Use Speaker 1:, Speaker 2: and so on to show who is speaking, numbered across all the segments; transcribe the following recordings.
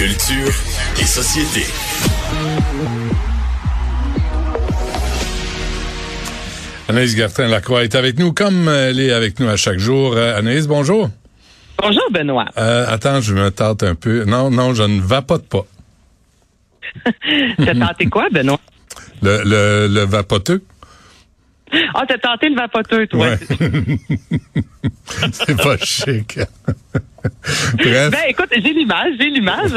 Speaker 1: Culture et société.
Speaker 2: Anaïs Gertin-Lacroix est avec nous, comme elle est avec nous à chaque jour. Euh, Anaïs, bonjour.
Speaker 3: Bonjour, Benoît.
Speaker 2: Euh, attends, je me tente un peu. Non, non, je ne vapote pas.
Speaker 3: T'as tenté quoi, Benoît?
Speaker 2: Le, le, le vapoteux.
Speaker 3: Ah, t'as tenté le vapoteux, toi.
Speaker 2: Ouais. C'est pas chic. Bref.
Speaker 3: Ben, écoute, j'ai l'image, j'ai l'image.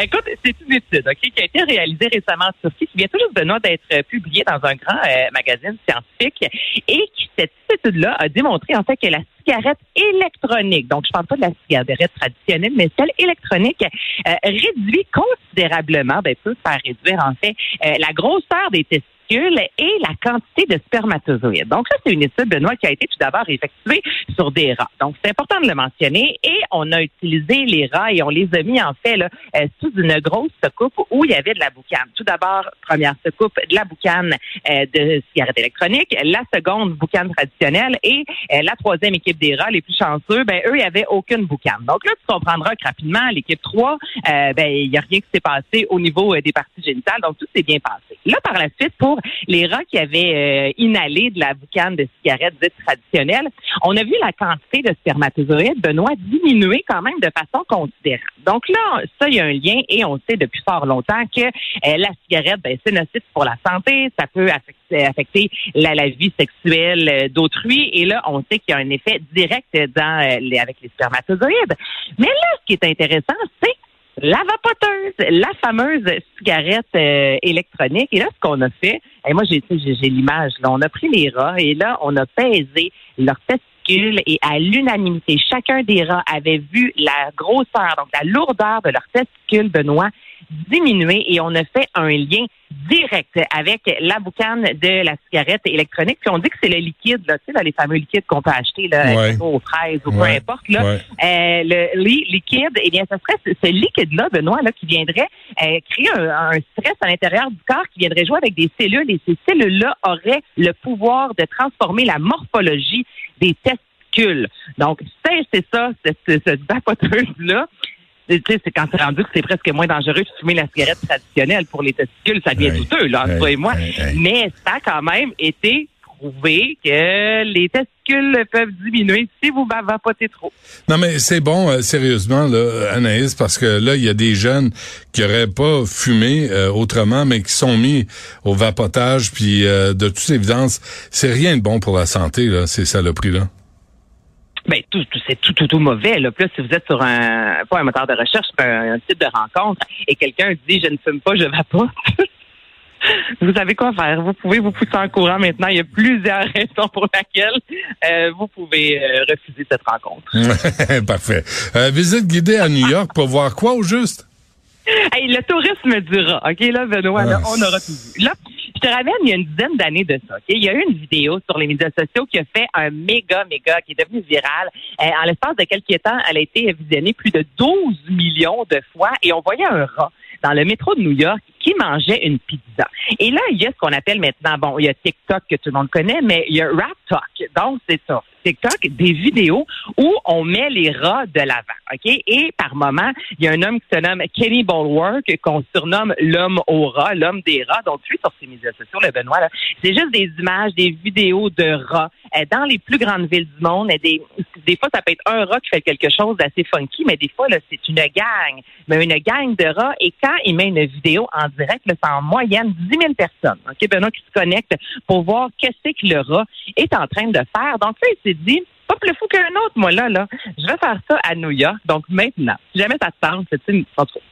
Speaker 3: écoute, c'est une étude, OK, qui a été réalisée récemment en Turquie, qui vient toujours, Benoît, d'être publiée dans un grand euh, magazine scientifique, et qui, cette étude-là a démontré, en fait, que la cigarette électronique, donc je parle pas de la cigarette traditionnelle, mais celle électronique, euh, réduit considérablement, ben, peut faire réduire, en fait, euh, la grosseur des testicules et la quantité de spermatozoïdes. Donc, ça, c'est une étude, Benoît, qui a été tout d'abord effectuée sur des rats. Donc, c'est important de le mentionner. Et on a utilisé les rats et on les a mis, en fait, euh, sous une grosse secoupe où il y avait de la boucane. Tout d'abord, première secoupe, de la boucane euh, de cigarette électronique. La seconde, boucane traditionnelle. Et euh, la troisième équipe des rats, les plus chanceux, ben, eux, il n'y avait aucune boucane. Donc là, tu comprendras que rapidement, l'équipe 3, ben, il n'y a rien qui s'est passé au niveau des parties génitales. Donc, tout s'est bien passé. Là, par la suite, pour les rats qui avaient euh, inhalé de la boucane de cigarettes dites traditionnelles, on a vu la quantité de spermatozoïdes, Benoît, diminuer quand même de façon considérable. Donc là, ça, il y a un lien et on sait depuis fort longtemps que euh, la cigarette, ben, c'est nocif pour la santé, ça peut affecter, la, vie sexuelle euh, d'autrui. Et là, on sait qu'il y a un effet direct avec les spermatozoïdes. Mais là, ce qui est intéressant, c'est la vapoteuse, la fameuse cigarette euh, électronique. Et là, ce qu'on a fait, et moi j'ai j'ai l'image, là, on a pris les rats et là, on a pesé leurs testicules et à l'unanimité, chacun des rats avait vu la grosseur, donc la lourdeur de leurs testicules, Benoît, diminuer et on a fait un lien direct avec la boucane de la cigarette électronique. Puis on dit que c'est le liquide, là, tu sais, les fameux liquides qu'on peut acheter là, aux fraises ou peu importe. Là. Euh, le liquide, eh bien, ce serait ce, liquide-là, Benoît, là, qui viendrait euh, créer un, stress à l'intérieur du corps, qui viendrait jouer avec des cellules, et ces cellules-là auraient le pouvoir de transformer la morphologie des testicules. Donc, c'est ça, cette, cette vapoteuse-là c'est quand c'est rendu que c'est presque moins dangereux de fumer la cigarette traditionnelle pour les testicules, ça devient douteux, là, toi et moi. Mais ça a quand même été prouvé que les testicules peuvent diminuer si vous vapotez trop.
Speaker 2: Non, mais c'est bon, euh, sérieusement, là, Anaïs, parce que là, il y a des jeunes qui auraient pas fumé euh, autrement, mais qui sont mis au vapotage, puis euh, de toute évidence, c'est rien de bon pour la santé, là, ces saloperies-là.
Speaker 3: Ben, tout, tout c'est tout, tout, tout mauvais. Là. Plus si vous êtes sur un, pas un moteur de recherche, un, un site de rencontre, et quelqu'un dit je ne fume pas, je vais pas. vous savez quoi faire. Vous pouvez vous pousser en courant maintenant. Il y a plusieurs raisons pour lesquelles euh, vous pouvez euh, refuser cette rencontre.
Speaker 2: Parfait. Euh, visite guidée à New York pour voir quoi au juste?
Speaker 3: Hey, le tourisme dura. OK, là, Benoît, là, on aura tout vu. Là, je te ramène il y a une dizaine d'années de ça. Il y a eu une vidéo sur les médias sociaux qui a fait un méga, méga, qui est devenu viral. Euh, en l'espace de quelques temps, elle a été visionnée plus de 12 millions de fois et on voyait un rat dans le métro de New York qui mangeait une pizza. Et là, il y a ce qu'on appelle maintenant, bon, il y a TikTok que tout le monde connaît, mais il y a Rat Talk. Donc, c'est ça. TikTok, des vidéos où on met les rats de l'avant, OK? Et par moment, il y a un homme qui se nomme Kenny Bulwark, qu'on surnomme l'homme au rat, l'homme des rats. Donc, lui, sur ses médias sociaux, le Benoît, c'est juste des images, des vidéos de rats dans les plus grandes villes du monde. Des, des fois, ça peut être un rat qui fait quelque chose d'assez funky, mais des fois, c'est une gang. Mais une gang de rats. Et quand il met une vidéo en direct, c'est en moyenne 10 000 personnes, OK, Benoît, qui se connectent pour voir qu'est-ce que le rat est en train de faire. Donc, là, il s'est dit, pas plus fou qu'un autre, moi, là, là. Je vais faire ça à New York. Donc, maintenant, si jamais ça te tente, c'est une,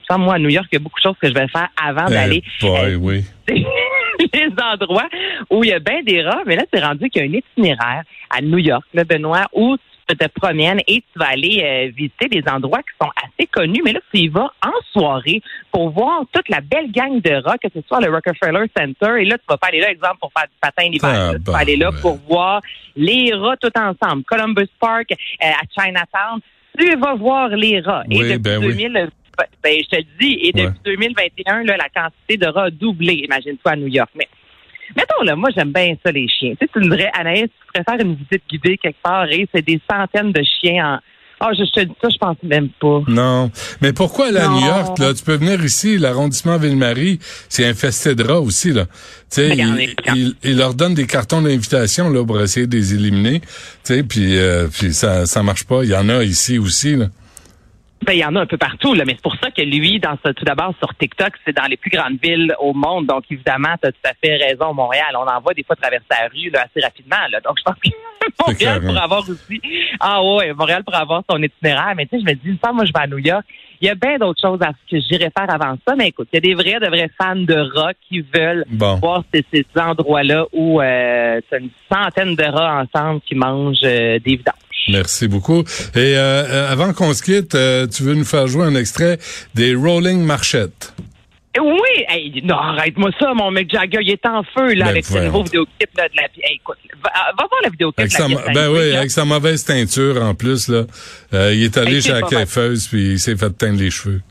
Speaker 3: sans moi, à New York, il y a beaucoup de choses que je vais faire avant eh d'aller.
Speaker 2: Euh, oui.
Speaker 3: les endroits où il y a bien des rats, mais là, c'est rendu qu'il y a un itinéraire à New York, là, Benoît, où tu te promènes et tu vas aller euh, visiter des endroits qui sont assez connus. Mais là, tu y vas en soirée pour voir toute la belle gang de rats, que ce soit le Rockefeller Center. Et là, tu vas pas aller là, exemple, pour faire du patin d'hiver. Ah, tu vas aller là pour voir les rats tout ensemble. Columbus Park, euh, à Chinatown. Tu vas voir les rats. et depuis ben 2000, ben, je te le dis, et depuis 2021, là, la quantité de rats a doublé, imagine-toi, à New York. Mais Mettons là, moi j'aime bien ça les chiens. Tu sais, tu me dirais, Anaïs, tu préfères une visite guidée quelque part et c'est des centaines de chiens Ah, je, je te dis ça, je pense même pas.
Speaker 2: Non. Mais pourquoi à. New York, là? Tu peux venir ici, l'arrondissement Ville-Marie, c'est infesté de rats aussi, là. Tu sais,
Speaker 3: Mais
Speaker 2: il, leur donne des cartons d'invitation, là, pour essayer de les éliminer. Tu sais, puis, euh, puis ça, ça marche pas. Il y en a ici aussi, là.
Speaker 3: Ben, il y en a un peu partout, là, mais c'est pour ça que lui, dans ce, tout d'abord sur TikTok, c'est dans les plus grandes villes au monde. Donc, évidemment, tu as tout à fait raison, Montréal. On en voit des fois traverser la rue là, assez rapidement. Là. Donc, je pense que Montréal
Speaker 2: hein.
Speaker 3: pourrait avoir aussi. Ah ouais, Montréal pourrait avoir son itinéraire. Mais tu sais, je me dis, fois, moi, je vais à New York. Il y a bien d'autres choses à ce que j'irais faire avant ça. Mais écoute, il y a des vrais, de vrais fans de rock qui veulent
Speaker 2: Bon.
Speaker 3: voir ces, ces endroits-là où euh, c'est une centaine de rats ensemble qui mangent euh, des vidanges.
Speaker 2: Merci beaucoup. Et euh, euh, avant qu'on se quitte, euh, tu veux nous faire jouer un extrait des Rolling Marchettes?
Speaker 3: Oui, hey, non, arrête-moi ça, mon mec Jagger, il est en feu là
Speaker 2: Ben,
Speaker 3: avec ce nouveau vidéoclip là, de la hey, écoute, va, va voir la vidéoclip
Speaker 2: Avec sa,
Speaker 3: pièce
Speaker 2: ben oui,
Speaker 3: là.
Speaker 2: avec sa mauvaise teinture en plus, là. Euh, il est allé
Speaker 3: Hey,
Speaker 2: chez la coiffeuse, puis il s'est fait teindre les cheveux.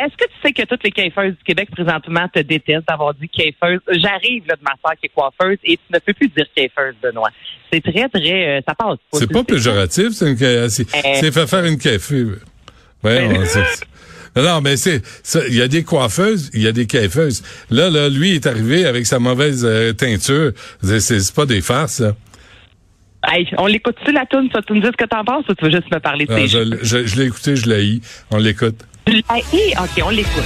Speaker 3: Est-ce que tu sais que toutes les coiffeuses du Québec présentement te détestent d'avoir dit coiffeuse? J'arrive là de ma soeur qui est coiffeuse et tu ne peux plus dire coiffeuse, Benoît. C'est très, très, euh, ça passe pas.
Speaker 2: C'est pas péjoratif, c'est une, c'est, c'est fait faire une café. Ouais,
Speaker 3: Ben-
Speaker 2: c'est, c'est- non, mais c'est, il y a des coiffeuses, il y a des coiffeuses. Là, là, lui est arrivé avec sa mauvaise euh, teinture. C'est, pas des farces, là.
Speaker 3: Hey, on l'écoute-tu la toune, ça? Tu me dis ce que t'en penses ou tu veux juste me parler de
Speaker 2: Ah,
Speaker 3: tes
Speaker 2: je, je, je l'ai écouté, je l'ai. On l'écoute.
Speaker 3: L'as haï? OK, on l'écoute.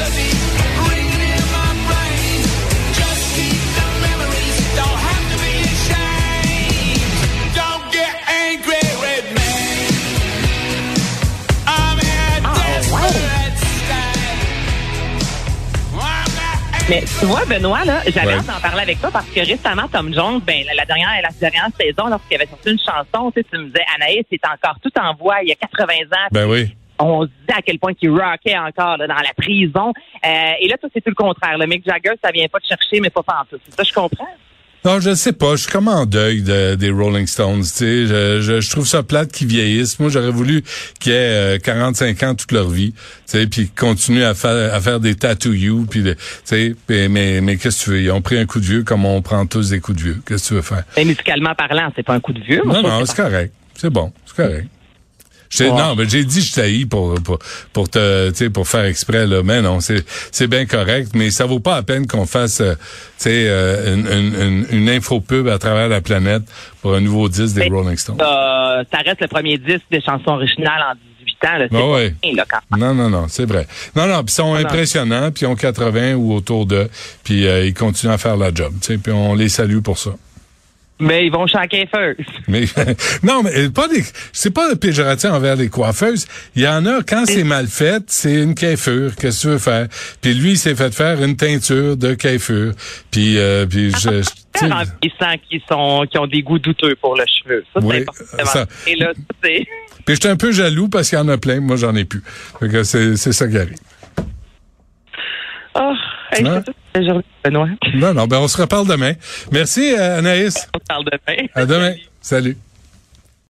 Speaker 3: Mais tu vois, Benoît, là, j'avais
Speaker 2: Ouais.
Speaker 3: hâte d'en parler avec toi parce que récemment, Tom Jones, ben, la dernière, la dernière saison, lorsqu'il avait sorti une chanson, tu sais, tu me disais, Anaïs est encore tout en voix, il y a 80 ans.
Speaker 2: Ben oui.
Speaker 3: On se disait à quel point qu'il rockait encore là, dans la prison. Euh, et là, toi, c'est tout le contraire. Le Mick Jagger, ça vient pas te chercher, mais pas pantoute. C'est ça, je comprends.
Speaker 2: Non, je sais pas. Je suis comme en deuil de- des Rolling Stones. Tu sais, je, je, je trouve ça plate qu'ils vieillissent. Moi, j'aurais voulu qu'ils aient euh, 45 ans toute leur vie, tu sais, puis qu'ils continuent à faire à faire des tattoo you, puis de- tu sais. puis- Mais mais qu'est-ce que tu veux? Ils ont pris un coup de vieux comme on prend tous des coups de vieux. Qu'est-ce que tu veux faire?
Speaker 3: Mais musicalement parlant, c'est pas un coup de vieux.
Speaker 2: Non, non, c'est correct. C'est bon, c'est correct.
Speaker 3: Ouais.
Speaker 2: Non, mais j'ai dit je t'haïs pour pour pour te tu sais pour faire exprès là, mais non, c'est c'est bien correct, mais ça vaut pas la peine qu'on fasse euh, tu sais euh, une, une, une, une info pub à travers la planète pour un nouveau disque des
Speaker 3: Mais-
Speaker 2: Rolling Stones.
Speaker 3: Euh, ça reste le premier disque des chansons originales en 18 ans. Là,
Speaker 2: Ah ouais.
Speaker 3: rien, là, quand
Speaker 2: Non, non, non, c'est vrai. Non, non, puis ils sont
Speaker 3: non.
Speaker 2: impressionnants, puis ils ont 80 ou autour d'eux, puis euh, ils continuent à faire la job, tu sais, puis on les salue pour ça.
Speaker 3: Mais ils vont chanter first.
Speaker 2: Mais non, mais pas des c'est pas péjoratif envers les coiffeuses. Il y en a quand c'est mal fait, c'est une coiffure. Qu'est-ce que tu veux faire? Puis lui, il s'est fait faire une teinture de coiffure. Puis euh, puis je, je- tu sais,
Speaker 3: en vieillissant qui sont qui ont des goûts douteux pour le cheveu. Ça,
Speaker 2: Oui,
Speaker 3: c'est important.
Speaker 2: ça-
Speaker 3: Et là, c'est.
Speaker 2: puis j'étais un peu jaloux parce qu'il y en a plein, moi j'en ai plus. Fait que c'est c'est ça qui arrive.
Speaker 3: Oh, hey, c'est toute la journée, Benoît.
Speaker 2: Non non, ben on se reparle demain. Merci euh, Anaïs.
Speaker 3: On se parle demain.
Speaker 2: À demain. Salut.